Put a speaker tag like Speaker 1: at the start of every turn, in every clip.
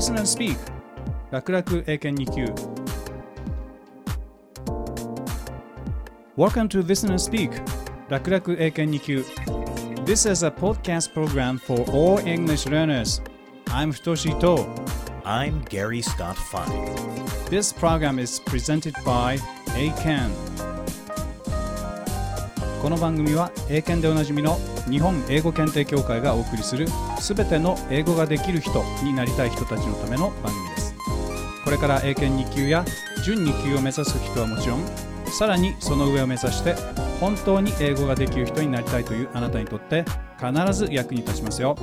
Speaker 1: Listen and Speak 楽々英検2級。Welcome to Listen and Speak 楽々英検2級。This is a podcast program for all English learners I'm Futoshi Ito
Speaker 2: I'm Gary Scott Fine
Speaker 1: This program is presented by Eiken. この番組は英検でおなじみの日本英語検定協会がお送りするすべての英語ができる人になりたい人たちのための番組です。これから英検2級や準2級を目指す人はもちろんさらにその上を目指して本当に英語ができる人になりたいというあなたにとって必ず役に立ちますよ。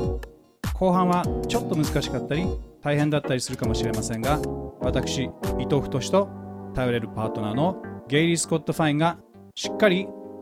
Speaker 1: 後半はちょっと難しかったり大変だったりするかもしれませんが私伊藤太と頼れるパートナーのゲイリー・スコット・ファインがしっかり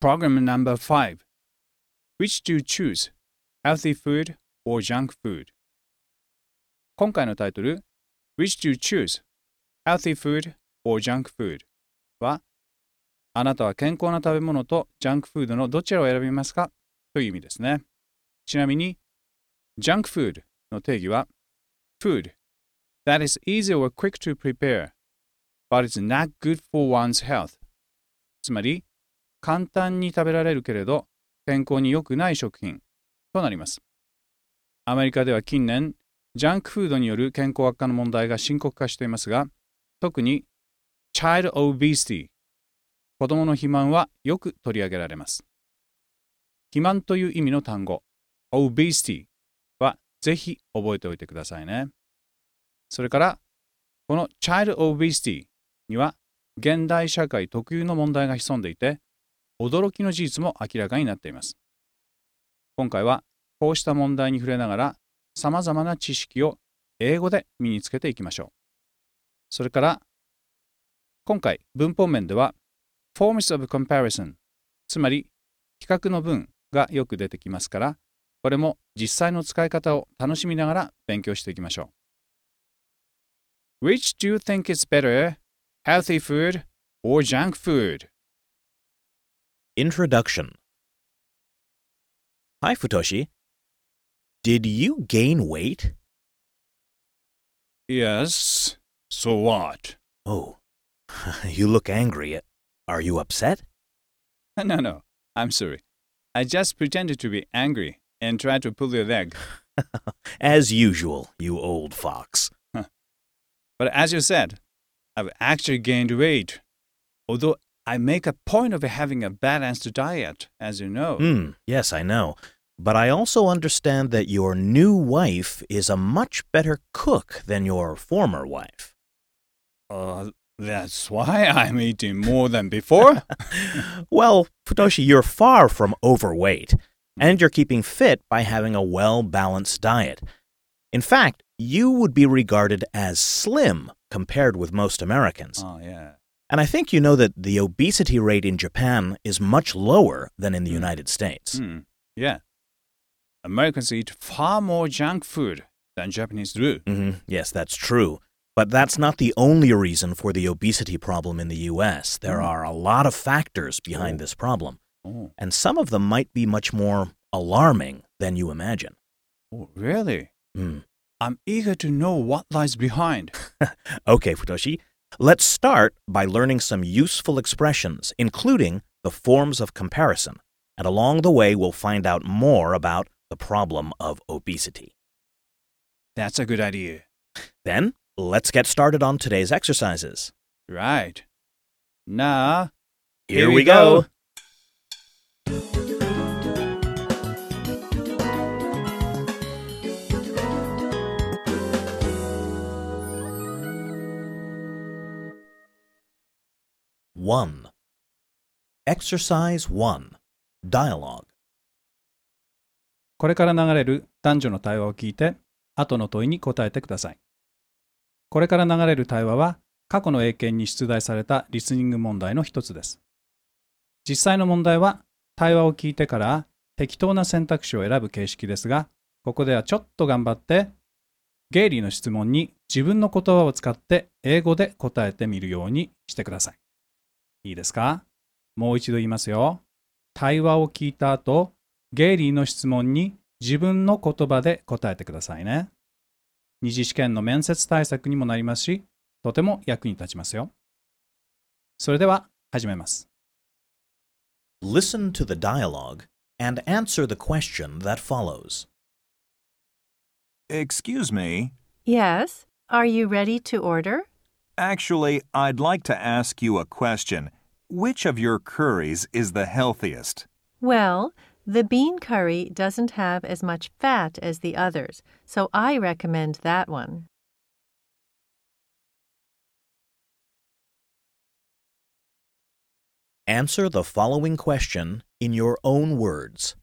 Speaker 1: Program number five. Which do you choose? Healthy food or junk food? 今回のタイトル Which do you choose? Healthy food or junk food? はあなたは健康な食べ物とジャンクフードのどちらを選びますかという意味ですね。ちなみに、ジャンクフードの定義は、food that is easy or quick to prepare, but is not good for one's health. つまり、簡単に食べられるけれど、健康に良くない食品となります。アメリカでは近年、ジャンクフードによる健康悪化の問題が深刻化していますが、特に Child Obesity 子供の肥満はよく取り上げられます。肥満という意味の単語、obesity はぜひ覚えておいてくださいね。それから、この child obesity には現代社会特有の問題が潜んでいて、驚きの事実も明らかになっています。今回はこうした問題に触れながら、さまざまな知識を英語で身につけていきましょう。それから、今回文法面では forms of comparison つまり比較の文がよく出てきますからこれも実際の使い方を楽しみながら勉強していきましょう Which do you think is better? Healthy food or junk food?
Speaker 2: Introduction Hi, Futoshi. Did you gain weight?
Speaker 1: Yes. So what?
Speaker 2: Oh, you look angry. Are you upset?
Speaker 1: No, no. I'm sorry. I just pretended to be angry and tried to pull your leg.
Speaker 2: As usual, you old fox.
Speaker 1: But as you said, I've actually gained weight. Although I make a point of having a balanced diet, as you know.
Speaker 2: Hmm, yes, I know. But I also understand that your new wife is a much better cook than your former wife.
Speaker 1: Uh, that's why I'm eating more than before?
Speaker 2: well, Futoshi, you're far from overweight, and you're keeping fit by having a well balanced diet. In fact, you would be regarded as slim compared with most Americans.
Speaker 1: Oh, yeah.
Speaker 2: And I think you know that the obesity rate in Japan is much lower than in the
Speaker 1: Mm.
Speaker 2: United States.
Speaker 1: Hmm, yeah. Americans eat far more junk food than Japanese do.
Speaker 2: hmm Yes, that's true. But that's not the only reason for the obesity problem in the US. There
Speaker 1: Mm.
Speaker 2: are a lot of factors behind
Speaker 1: Oh.
Speaker 2: this problem,
Speaker 1: Oh,
Speaker 2: and some of them might be much more alarming than you imagine.
Speaker 1: oh really?
Speaker 2: Hmm.
Speaker 1: I'm eager to know what lies behind.
Speaker 2: Okay, Futoshi, let's start by learning some useful expressions, including the forms of comparison. And along the way, we'll find out more about the problem of obesity.
Speaker 1: That's a good idea.
Speaker 2: Then, let's get started on today's exercises.
Speaker 1: Right. Now,
Speaker 2: Here,
Speaker 1: Here
Speaker 2: we
Speaker 1: we
Speaker 2: go. One. Exercise 1 Dialogue
Speaker 1: これから流れる男女の対話を聞いて、後の問いに答えてください。これから流れる対話は、過去の英検に出題されたリスニング問題の一つです。実際の問題は、対話を聞いてから適当な選択肢を選ぶ形式ですが、ここではちょっと頑張って、ゲイリーの質問に自分の言葉を使って英語で答えてみるようにしてください。いいですかもう一度言いますよ。対話を聞いた後、ゲイリーの質問に自分の言葉で答えてくださいね。二次試験の面接対策にもなりますし、とても役に立ちますよ。それでは始めます。
Speaker 2: Listen to the dialogue and answer the question that follows.
Speaker 3: Excuse me.
Speaker 4: Yes. Are you ready to order?
Speaker 3: Actually, I'd like to ask you a question. Which of your curries is the healthiest?
Speaker 4: Well, the bean curry doesn't have as much fat as the others, so I recommend that one.
Speaker 2: Answer the following question in your own words.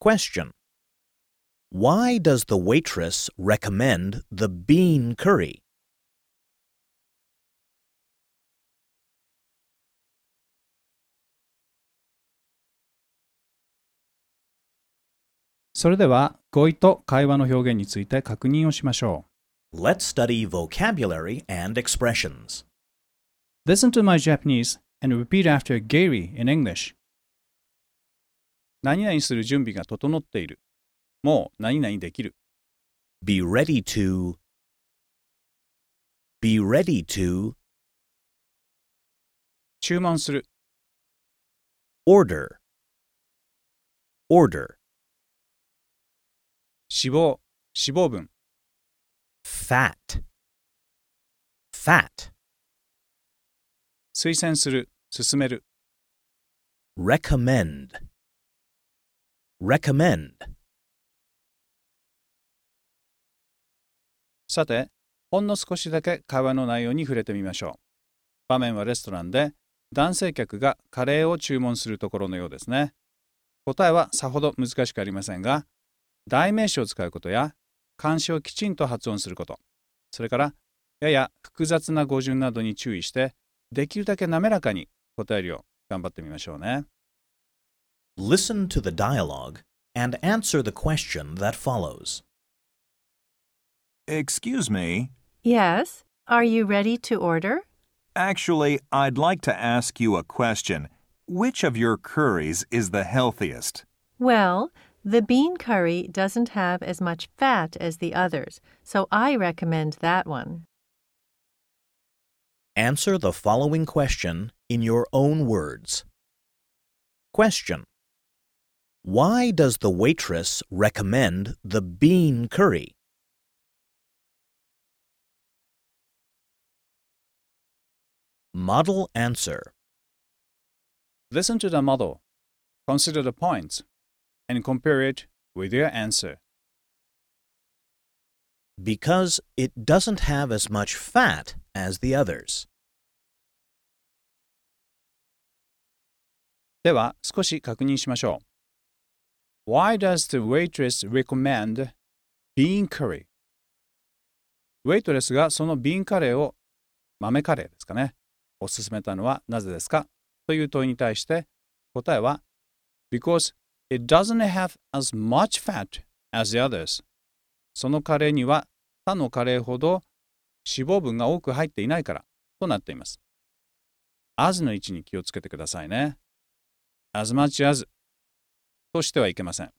Speaker 2: Question Why does the waitress recommend the bean curry?
Speaker 1: それでは語彙と会話の表現について確認をしましょ
Speaker 2: Let's study vocabulary and expressions.
Speaker 1: う。Listen to my Japanese and repeat after Gary in English. 何々する準備が整っている。もう何々できる。
Speaker 2: Be ready to. Be ready to
Speaker 1: 注文する。
Speaker 2: order. Order.
Speaker 1: 脂肪、脂肪分。
Speaker 2: Fat. Fat.
Speaker 1: 推薦する。進める。
Speaker 2: Recommend. Recommend.
Speaker 1: さて、ほんの少しだけ会話の内容に触れてみましょう。場面はレストランで、男性客がカレーを注文するところのようですね。答えはさほど難しくありませんが、代名詞を使うことや、漢詞をきちんと発音すること、それから、やや複雑な語順などに注意して、できるだけ滑らかに答えるよう頑張ってみましょうね。
Speaker 2: Listen to the dialogue and answer the question that follows.
Speaker 3: Excuse me.
Speaker 4: Yes. Are you ready to order?
Speaker 3: Actually, I'd like to ask you a question. Which of your curries is the healthiest?
Speaker 4: Well, the bean curry doesn't have as much fat as the others, so I recommend that one.
Speaker 2: Answer the following question in your own words. Question Why does the waitress recommend the bean curry? Model answer.
Speaker 1: Listen to the model, consider the points, and compare it with your answer.
Speaker 2: Because it doesn't have as much fat as the others.
Speaker 1: では、少し確認しましょう。Why does the waitress recommend bean curry? ウェイトレスがそのビーンカレーを豆カレーですかね。おすすめたのはなぜですかという問いに対して答えは Because it doesn't have as much fat as the others. そのカレーには他のカレーほど脂肪分が多く入っていないからとなっています。as の位置に気をつけてくださいね。as much as としてはいけません。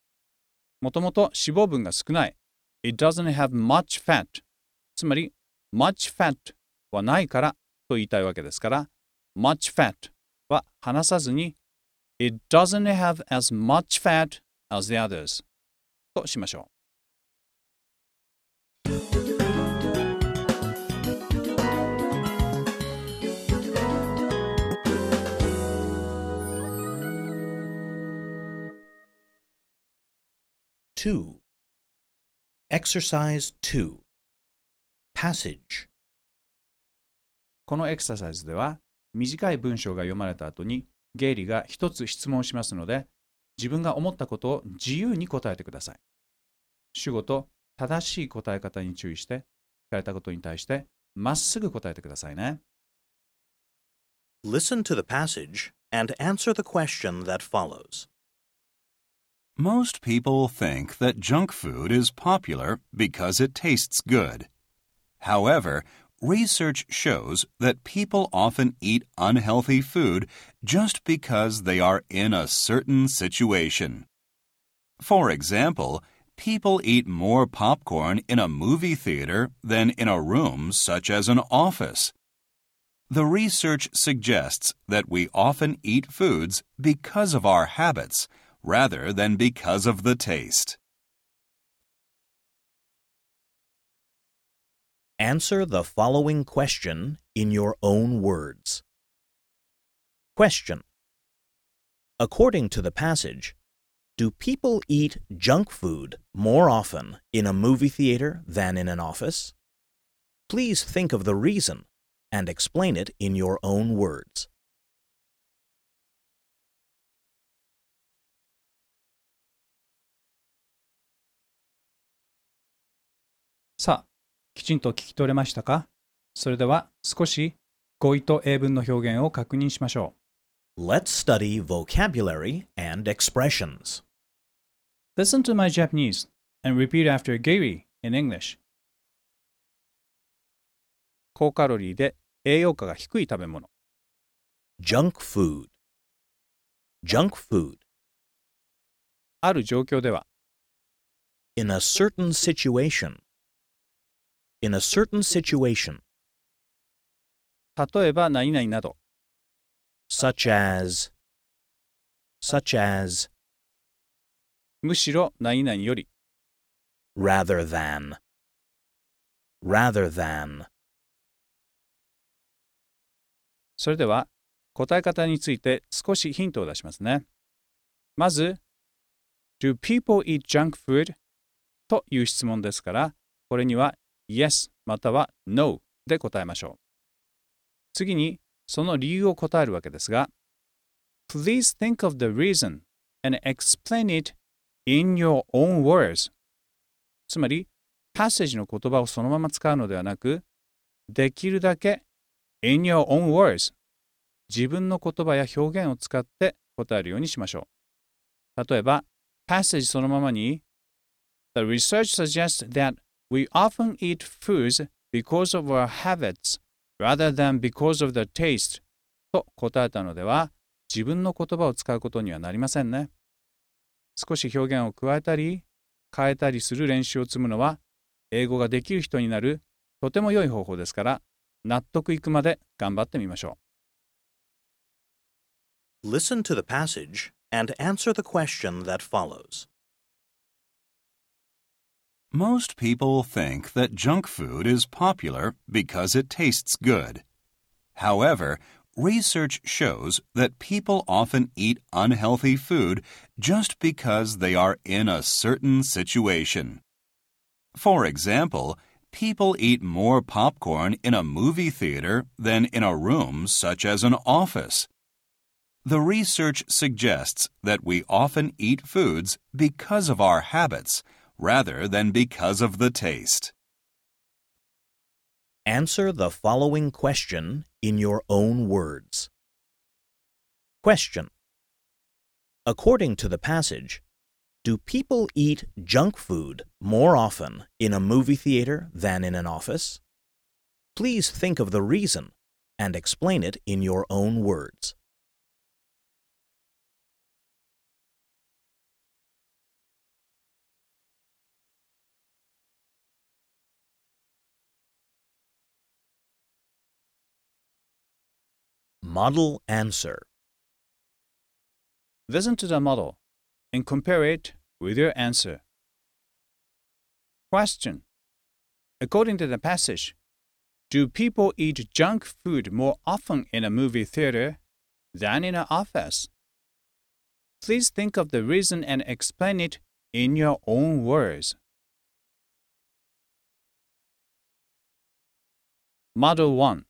Speaker 1: もともと脂肪分が少ない。It doesn't have much fat つまり much fat はないからと言いたいわけですから much fat は話さずに It doesn't have as much fat as the others としましょ
Speaker 2: 2. Exercise 2. Passage.
Speaker 1: このエクササイズでは短い文章が読まれた後にゲイリーが一つ質問しますので、自分が思ったことを自由に答えてください。主語と正しい答え方に注意して、聞かれたことに対してまっすぐ答えてくださいね。
Speaker 2: Listen to the passage and answer the question that follows.
Speaker 5: Most people think that junk food is popular because it tastes good. However, research shows that people often eat unhealthy food just because they are in a certain situation. For example, people eat more popcorn in a movie theater than in a room such as an office. The research suggests that we often eat foods because of our habits rather than because of the taste.
Speaker 2: Answer the following question in your own words. Question. According to the passage, do people eat junk food more often in a movie theater than in an office? Please think of the reason and explain it in your own words.
Speaker 1: さあ、きちんと聞き取れましたかそれでは少し語彙と英文の表現を確認しましょ
Speaker 2: Let's study vocabulary and expressions.
Speaker 1: う。Listen to my Japanese and repeat after Gary in English. 高カロリーで栄養価が低い食べ物。
Speaker 2: Junk food. Junk food.
Speaker 1: ある状況では
Speaker 2: In a certain situation. In a certain situation,
Speaker 1: 例えば何々など
Speaker 2: such as, such as,
Speaker 1: むしろ何々より
Speaker 2: rather than, rather than.
Speaker 1: それでは答え方について少しヒントを出しますね。まず、Do people eat junk food? という質問ですから、これには Yes または No で答えましょう。次に、その理由を答えるわけですが、Please think of the reason and explain it in your own words. つまり、パッセージの言葉をそのまま使うのではなく、できるだけ in your own words 自分の言葉や表現を使って答えるようにしましょう。例えば、パッセージそのままに The research suggests that we often eat foods because of our habits rather than because of the taste と答えたのでは自分の言葉を使うことにはなりませんね。少し表現を加えたり変えたりする練習を積むのは英語ができる人になるとても良い方法ですから納得いくまで頑張ってみましょう。
Speaker 2: Listen to the passage and answer the question that follows.
Speaker 5: Most people think that junk food is popular because it tastes good. However, research shows that people often eat unhealthy food just because they are in a certain situation. For example, people eat more popcorn in a movie theater than in a room such as an office. The research suggests that we often eat foods because of our habits rather than because of the taste.
Speaker 2: Answer the following question in your own words. Question. According to the passage, do people eat junk food more often in a movie theater than in an office? Please think of the reason and explain it in your own words. 'Model answer.
Speaker 1: Listen to the model and compare it with your answer. Question. According to the passage, do people eat junk food more often in a movie theater than in an office? Please think of the reason and explain it in your own words. Model 1.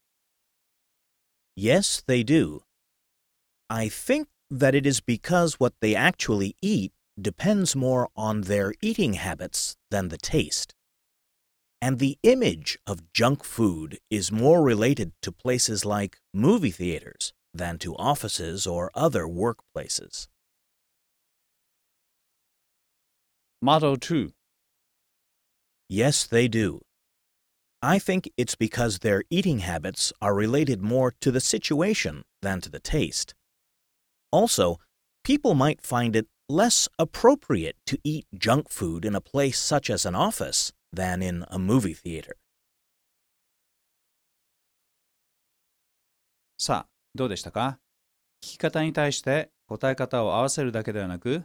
Speaker 2: Yes, they do. I think that it is because what they actually eat depends more on their eating habits than the taste. And the image of junk food is more related to places like movie theaters than to offices or other workplaces.
Speaker 1: Motto 2.
Speaker 2: Yes, they do. I think it's because their eating habits are related more to the situation than to the taste. Also, people might find it less appropriate to eat junk food in a place such as an office than in a movie theater.
Speaker 1: さあ、どうでしたか聞き方に対して答え方を合わせるだけではなく、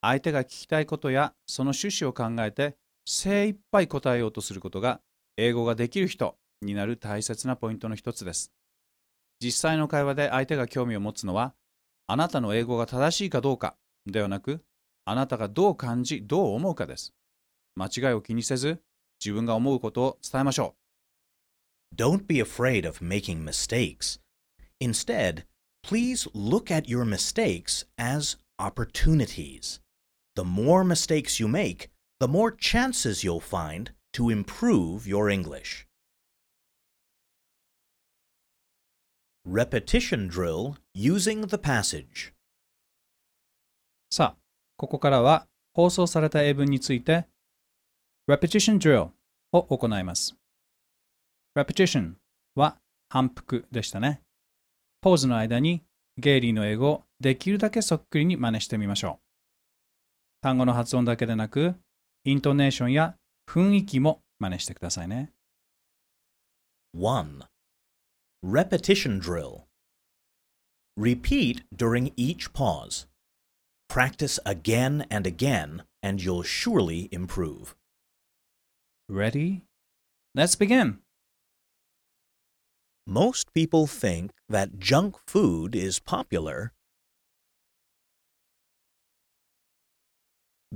Speaker 1: 相手が聞きたいことやその趣旨を考えて精一杯答えようとすることが 英語ができる人になる大切なポイントの一つです。実際の会話で相手が興味を持つのは、あなたの英語が正しいかどうかではなく、あなたがどう感じ、どう思うかです。間違いを気にせず、自分が思うことを伝えましょう
Speaker 2: Don't be afraid of making mistakes. Instead, please look at your mistakes as opportunities. The more mistakes you make, the more chances you'll find to improve your English. Repetition drill using the passage.
Speaker 1: さあ、ここからは放送された英文について Repetition Drill を行います。Repetition は反復でしたね。ポーズの間にゲイリーの英語をできるだけそっくりに真似してみましょう。単語の発音だけでなく、イントネーションや雰囲気も真似してくださいね。
Speaker 2: 1. Repetition drill. Repeat during each pause. Practice again and again, and you'll surely improve.
Speaker 1: Ready? Let's begin!
Speaker 2: Most people think that junk food is popular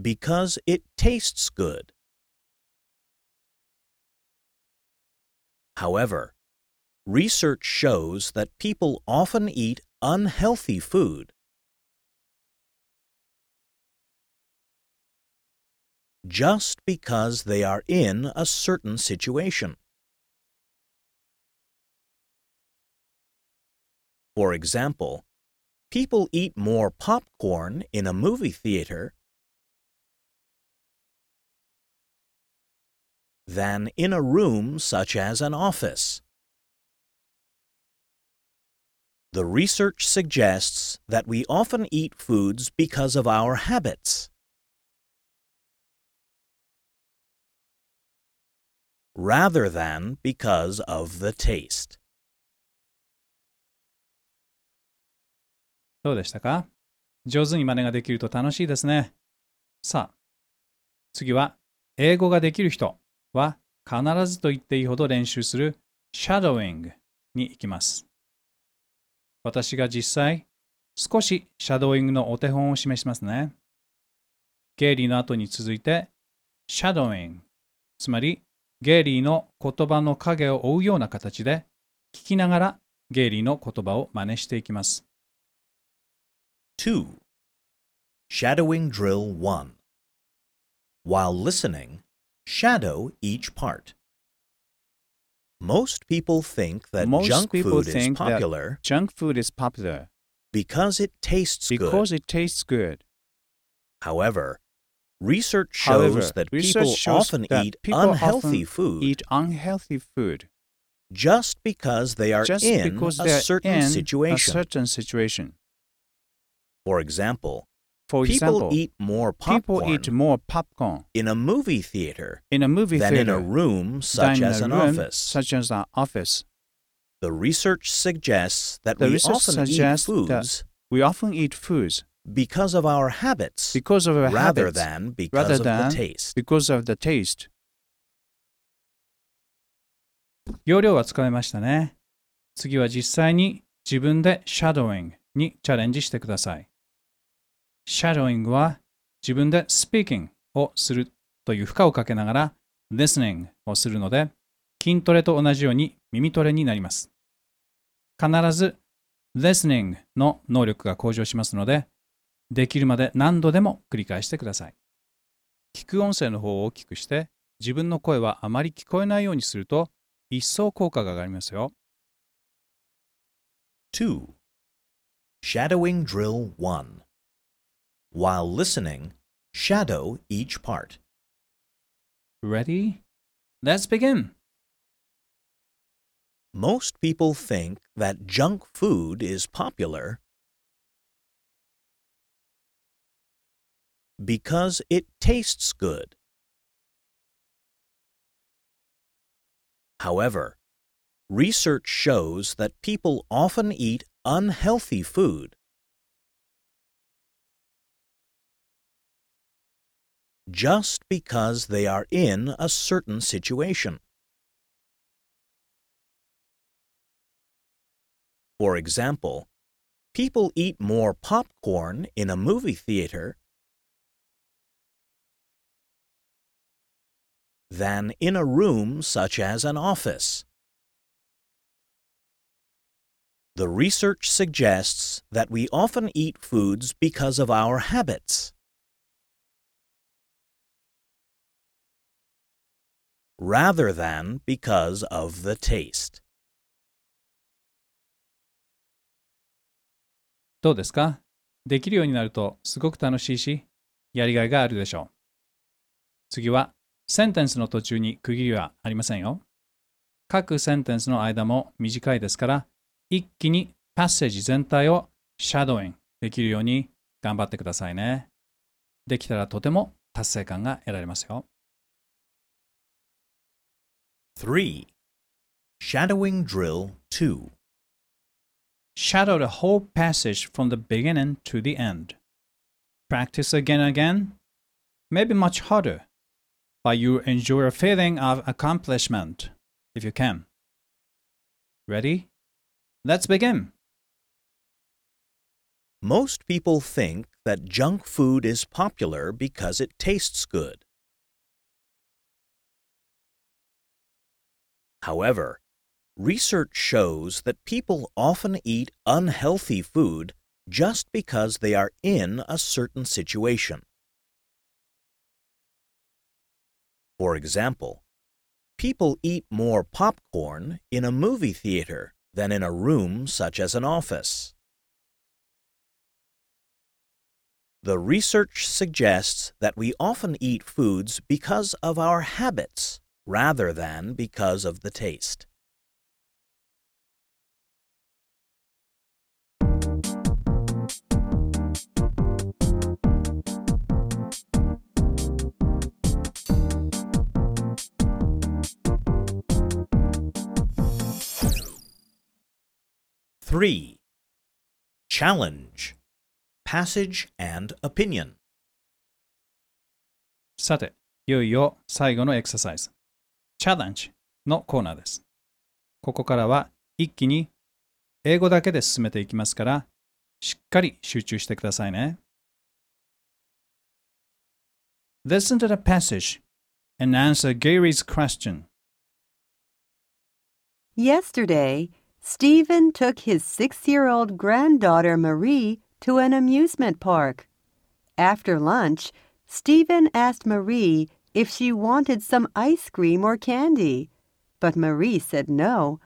Speaker 2: because it tastes good. However, research shows that people often eat unhealthy food just because they are in a certain situation. For example, people eat more popcorn in a movie theater than in a room such as an office. The research suggests that we often eat foods because of our habits. rather than because of the taste.
Speaker 1: どうでしたか上手に真似ができると楽しいですね。さあ、次は、英語ができる人 は必ずと言っていいほど練習する shadowing に行きます。私が実際、少しシャドーイングのお手本を示しますね。ゲイリーの後に続いて、shadowing、つまりゲイリーの言葉の影を追うような形で、聞きながらゲイリーの言葉を真似していきます。
Speaker 2: 2. Shadowing Drill 1. While listening, shadow each part. Most people think that
Speaker 1: Most
Speaker 2: junk
Speaker 1: people
Speaker 2: food is
Speaker 1: think that
Speaker 2: popular
Speaker 1: Junk food is popular
Speaker 2: because it tastes
Speaker 1: because
Speaker 2: good.
Speaker 1: it tastes good.
Speaker 2: However, research shows
Speaker 1: However,
Speaker 2: that
Speaker 1: research
Speaker 2: people
Speaker 1: shows
Speaker 2: often
Speaker 1: that
Speaker 2: eat
Speaker 1: people
Speaker 2: unhealthy
Speaker 1: often
Speaker 2: food
Speaker 1: Eat unhealthy food
Speaker 2: just because they are
Speaker 1: just
Speaker 2: in
Speaker 1: because
Speaker 2: a certain
Speaker 1: in a certain situation.
Speaker 2: For example,
Speaker 1: For
Speaker 2: people
Speaker 1: example,
Speaker 2: eat more
Speaker 1: people
Speaker 2: popcorn
Speaker 1: eat more popcorn
Speaker 2: in a movie theater
Speaker 1: in a movie
Speaker 2: than in
Speaker 1: theater
Speaker 2: a room
Speaker 1: than
Speaker 2: such
Speaker 1: in
Speaker 2: as
Speaker 1: a
Speaker 2: an
Speaker 1: room
Speaker 2: office.
Speaker 1: such as an office.
Speaker 2: The research suggests that
Speaker 1: The
Speaker 2: we
Speaker 1: research
Speaker 2: often eat
Speaker 1: suggests that
Speaker 2: foods
Speaker 1: We often eat foods
Speaker 2: because of our habits
Speaker 1: because of our
Speaker 2: rather
Speaker 1: habits,
Speaker 2: than because
Speaker 1: rather
Speaker 2: of
Speaker 1: than
Speaker 2: the taste.
Speaker 1: because of the taste. 要領はつかめましたね。次は実際に自分でシャドーイングにチャレンジしてください。 シャドーイングは自分で speaking をするという負荷をかけながら listening をするので筋トレと同じように耳トレになります。必ず listening の能力が向上しますので、できるまで何度でも繰り返してください。聞く音声の方を大きくして、自分の声はあまり聞こえないようにすると、一層効果が上がりますよ。
Speaker 2: 2. Shadowing Drill 1. While listening, shadow each part.
Speaker 1: Ready? Let's begin!
Speaker 2: Most people think that junk food is popular because it tastes good. However, research shows that people often eat unhealthy food just because they are in a certain situation. For example, people eat more popcorn in a movie theater than in a room such as an office. The research suggests that we often eat foods because of our habits. Rather than because of the taste.
Speaker 1: どうですか？できるようになるとすごく楽しいし、やりがいがあるでしょう。次は、センテンスの途中に区切りはありませんよ。各センテンスの間も短いですから、一気にパッセージ全体をシャドウインできるように頑張ってくださいね。できたらとても達成感が得られますよ。
Speaker 2: 3. Shadowing Drill 2.
Speaker 1: Shadow the whole passage from the beginning to the end. Practice again and again, maybe much harder, but you enjoy a feeling of accomplishment if you can. Ready? Let's begin.
Speaker 2: Most people think that junk food is popular because it tastes good. However, research shows that people often eat unhealthy food just because they are in a certain situation. For example, people eat more popcorn in a movie theater than in a room such as an office. The research suggests that we often eat foods because of our habits rather than because of the taste. Three. Challenge. Passage and opinion.
Speaker 1: さて、いよいよ最後のエクササイズ、 チャレンジのコーナーです。ここからは一気に英語だけで進めていきますから、しっかり集中してくださいね。Listen to the passage and answer Gary's question.
Speaker 6: Yesterday, Stephen took his six year old granddaughter Marie to an amusement park. After lunch, Stephen asked Marie if she wanted some ice cream or candy, but Marie said no.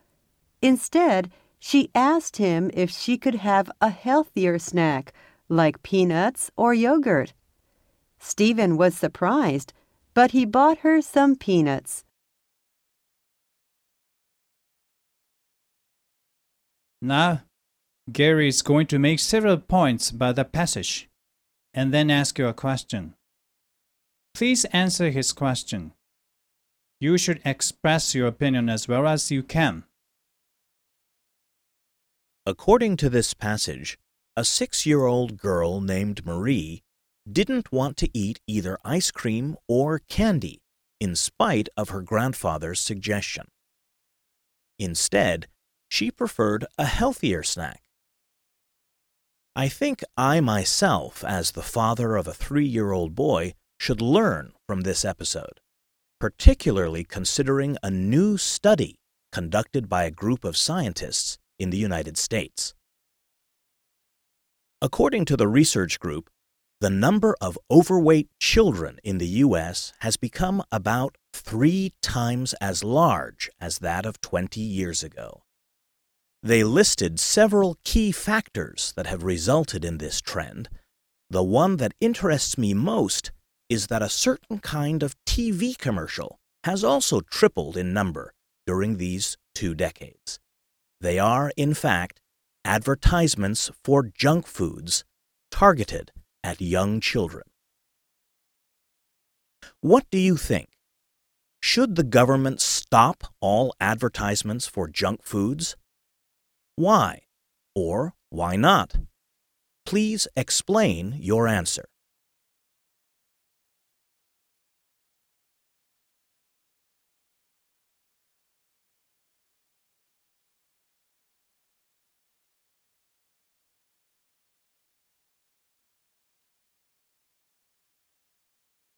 Speaker 6: Instead, she asked him if she could have a healthier snack, like peanuts or yogurt. Stephen was surprised, but he bought her some peanuts.
Speaker 1: Now, Gary is going to make several points about the passage and then ask you a question. Please answer his question. You should express your opinion as well as you can.
Speaker 2: According to this passage, a six year old girl named Marie didn't want to eat either ice cream or candy, in spite of her grandfather's suggestion. Instead, she preferred a healthier snack. I think I myself, as the father of a three year old boy, should learn from this episode, particularly considering a new study conducted by a group of scientists in the United States. According to the research group, the number of overweight children in the U.S. has become about three times as large as that of 20 years ago. They listed several key factors that have resulted in this trend. The one that interests me most is that a certain kind of TV commercial has also tripled in number during these two decades. They are, in fact, advertisements for junk foods targeted at young children. What do you think? Should the government stop all advertisements for junk foods? Why? Or why not? Please explain your answer.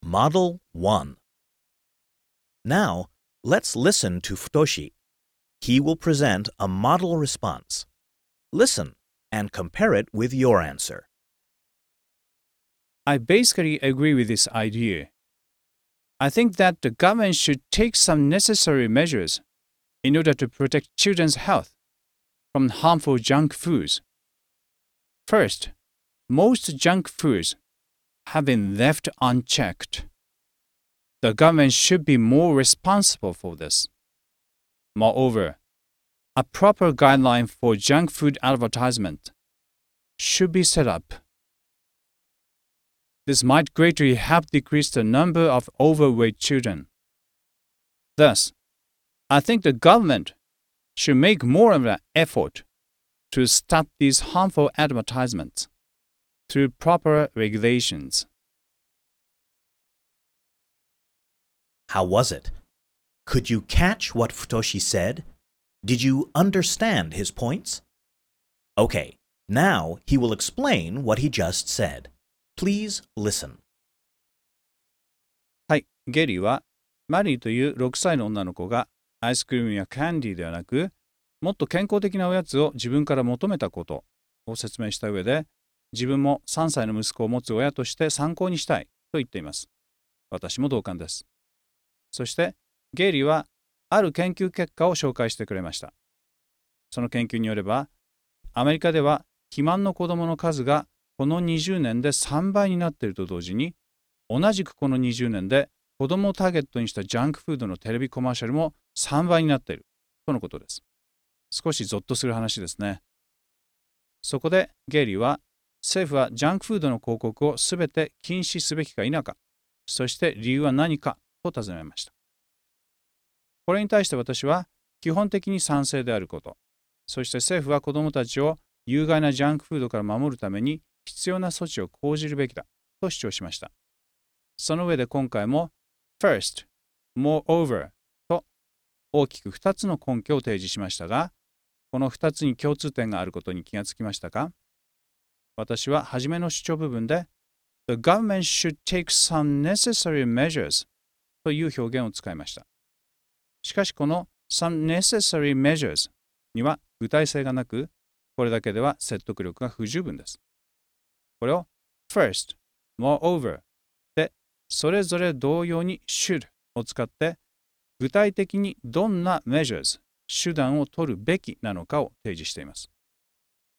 Speaker 2: Model 1 Now, let's listen to Futoshi. He will present a model response. Listen and compare it with your answer.
Speaker 1: I basically agree with this idea. I think that the government should take some necessary measures in order to protect children's health from harmful junk foods. First, most junk foods have been left unchecked. The government should be more responsible for this. Moreover, a proper guideline for junk food advertisement should be set up. This might greatly help decrease the number of overweight children. Thus, I think the government should make more of an effort to stop these harmful advertisements through proper regulations.
Speaker 2: How was it? Could you catch what Futoshi said? Did you understand his points? Okay, now he will explain what he just said. Please listen.
Speaker 1: はい、ゲリーはマリーという6歳の女の子がアイスクリームやキャンディーではなくもっと健康的なおやつを自分から求めたことを説明した上で自分も3歳の息子を持つ親として参考にしたいと言っています。私も同感です。そしてゲイリーはある研究結果を紹介してくれました。その研究によればアメリカでは肥満の子どもの数がこの20年で3倍になっていると同時に同じくこの20年で子どもをターゲットにしたジャンクフードのテレビコマーシャルも3倍になっているとのことです。少しゾッとする話ですね。そこでゲイリーは政府はジャンクフードの広告をすべて禁止すべきか否か、そして理由は何かと尋ねました。これに対して私は基本的に賛成であること、そして政府は子どもたちを有害なジャンクフードから守るために必要な措置を講じるべきだと主張しました。その上で今回も First, Moreover と大きく2つの根拠を提示しましたが、この2つに共通点があることに気がつきましたか？私は初めの主張部分で The government should take some necessary measures という表現を使いました。しかしこの some necessary measures には具体性がなく、これだけでは説得力が不十分です。これを first, moreover でそれぞれ同様に should を使って具体的にどんな measures 手段を取るべきなのかを提示しています。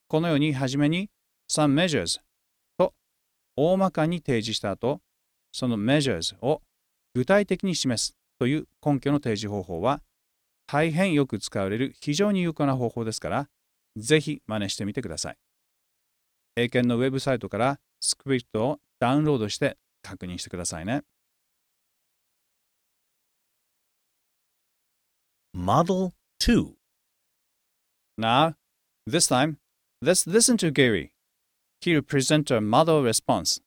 Speaker 1: このようにはじめに some measures と大まかに提示した後、その measures を具体的に示すという根拠の提示方法は大変よく使われる非常に有効な方法ですから、ぜひ真似してみてください。英検のウェブサイトからスクリプトをダウンロードして確認してくださいね。
Speaker 2: Model 2
Speaker 1: Now, this time, let's listen to Gary. He'll present a model response.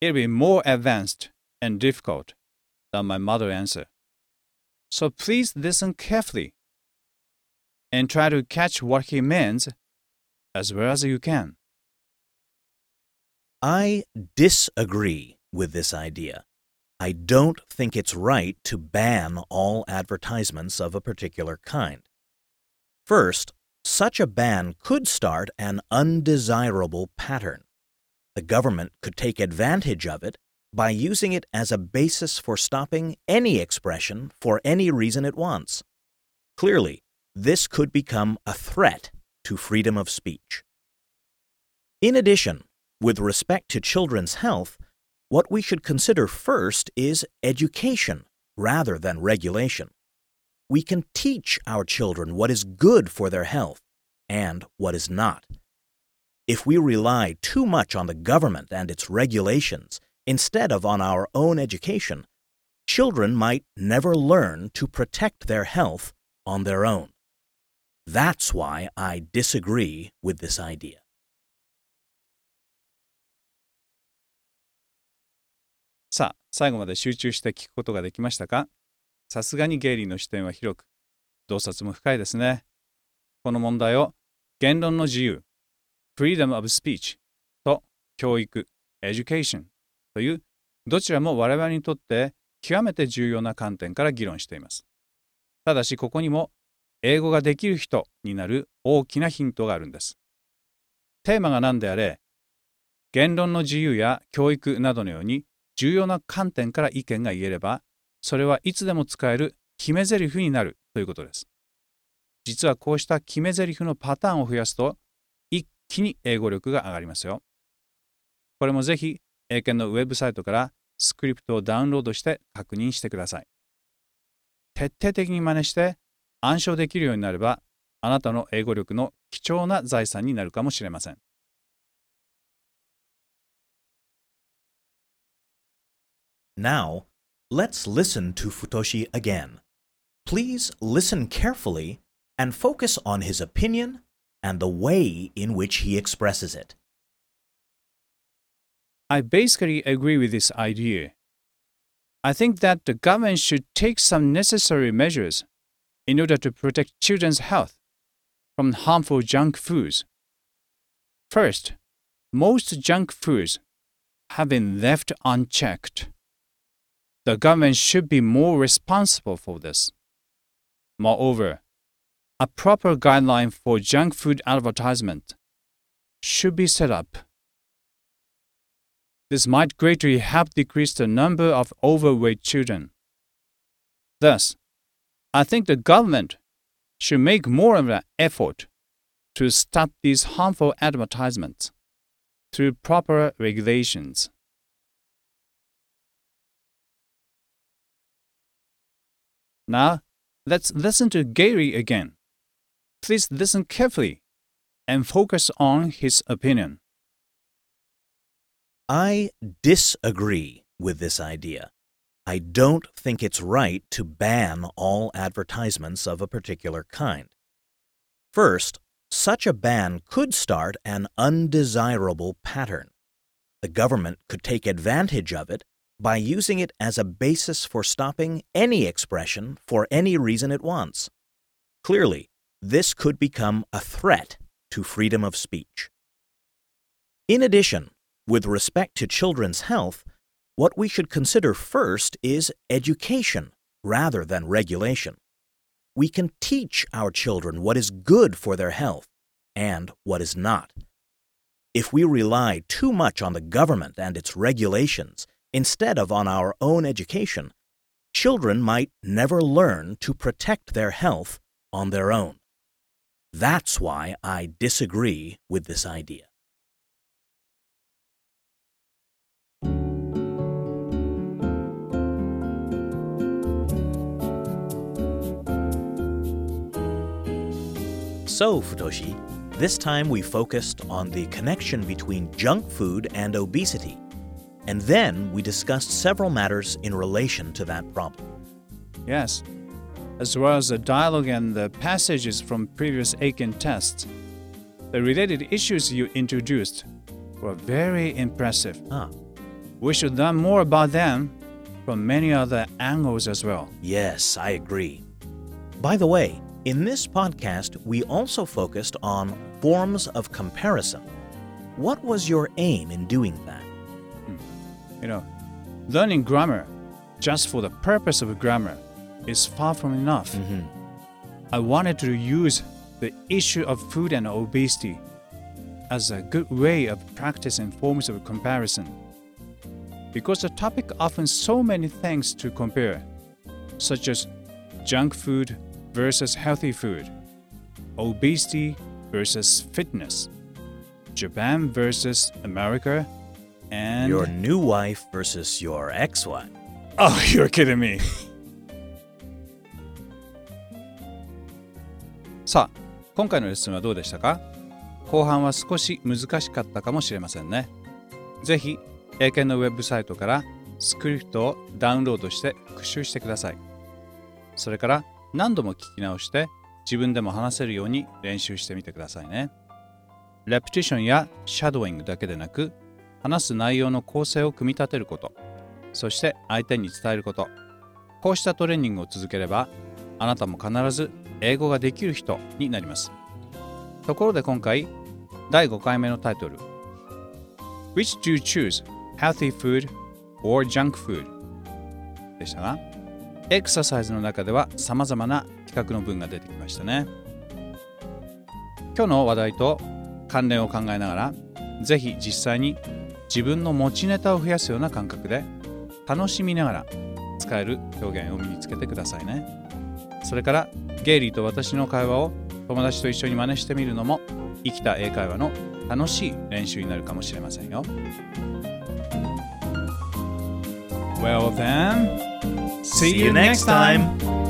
Speaker 1: It'll be more advanced and difficult than my model answer. So please listen carefully and try to catch what he means as well as you can.
Speaker 2: I disagree with this idea. I don't think it's right to ban all advertisements of a particular kind. First, such a ban could start an undesirable pattern. The government could take advantage of it by using it as a basis for stopping any expression for any reason it wants. Clearly, this could become a threat to freedom of speech. In addition, with respect to children's health, what we should consider first is education rather than regulation We can teach our children what is good for their health and what is not. If we rely too much on the government and its regulations instead of on our own education, children might never learn to protect their health on their own. That's why I disagree with this idea.
Speaker 1: さあ、最後まで集中して聞くことができましたか さすがにゲイリーの視点は広く、洞察も深いですね。この問題を言論の自由、freedom of speech と教育、education というどちらも我々にとって極めて重要な観点から議論しています。ただしここにも英語ができる人になる大きなヒントがあるんです。テーマが何であれ、言論の自由や教育などのように重要な観点から意見が言えれば、それはいつでも使える決め台詞になるということです。実はこうした決め台詞のパターンを増やすと、一気に英語力が上がりますよ。これもぜひ、英検のウェブサイトからスクリプトをダウンロードして確認してください。徹底的に真似して暗唱できるようになれば、あなたの英語力の貴重な財産になるかもしれません。
Speaker 2: Now, let's listen to Futoshi again. Please listen carefully and focus on his opinion and the way in which he expresses it.
Speaker 1: I basically agree with this idea. I think that the government should take some necessary measures in order to protect children's health from harmful junk foods. First, most junk foods have been left unchecked. The government should be more responsible for this. Moreover, a proper guideline for junk food advertisement should be set up. This might greatly help decrease the number of overweight children. Thus, I think the government should make more of an effort to stop these harmful advertisements through proper regulations. Now, let's listen to Gary again. Please listen carefully and focus on his opinion.
Speaker 2: I disagree with this idea. I don't think it's right to ban all advertisements of a particular kind. First, such a ban could start an undesirable pattern. The government could take advantage of it by using it as a basis for stopping any expression for any reason it wants. Clearly, this could become a threat to freedom of speech. In addition, with respect to children's health, what we should consider first is education rather than regulation. We can teach our children what is good for their health and what is not. If we rely too much on the government and its regulations instead of on our own education, children might never learn to protect their health on their own. That's why I disagree with this idea. So, Futoshi, this time we focused on the connection between junk food and obesity and then we discussed several matters in relation to that problem.
Speaker 1: Yes, as well as the dialogue and the passages from previous Eiken tests. The related issues you introduced were very impressive.
Speaker 2: Ah.
Speaker 1: We should learn more about them from many other angles as well.
Speaker 2: Yes, I agree. By the way, in this podcast, we also focused on forms of comparison. What was your aim in doing that?
Speaker 1: You know, learning grammar just for the purpose of grammar is far from enough.
Speaker 2: Mm-hmm.
Speaker 1: I wanted to use the issue of food and obesity as a good way of practicing forms of comparison. Because the topic offers so many things to compare, such as junk food versus healthy food, obesity versus fitness, Japan versus America, and
Speaker 2: Your new wife versus your ex wife.
Speaker 1: Oh, you're kidding me. さあ、今回のレッスンはどうでしたか？後半は少し難しかったかもしれませんね。ぜひ、英検のウェブサイトからスクリプトをダウンロードして復習してください。それから何度も聞き直して自分でも話せるように練習してみてくださいね。レプティションやシャドーイングだけでなく、話す内容の構成を組み立てること、そして相手に伝えること。こうしたトレーニングを続ければ、あなたも必ず英語ができる人になります。ところで今回、第5回目のタイトル Which do you choose? Healthy food or junk food? でしたが、エクササイズの中では様々な企画の文が出てきましたね。今日の話題と関連を考えながら、ぜひ実際に自分の持ちネタを増やすような感覚で楽しみながら使える表現を身につけてくださいね。それからゲイリーと私の会話を友達と一緒に真似してみるのも生きた英会話の楽しい練習になるかもしれませんよ。Well then, see you next time!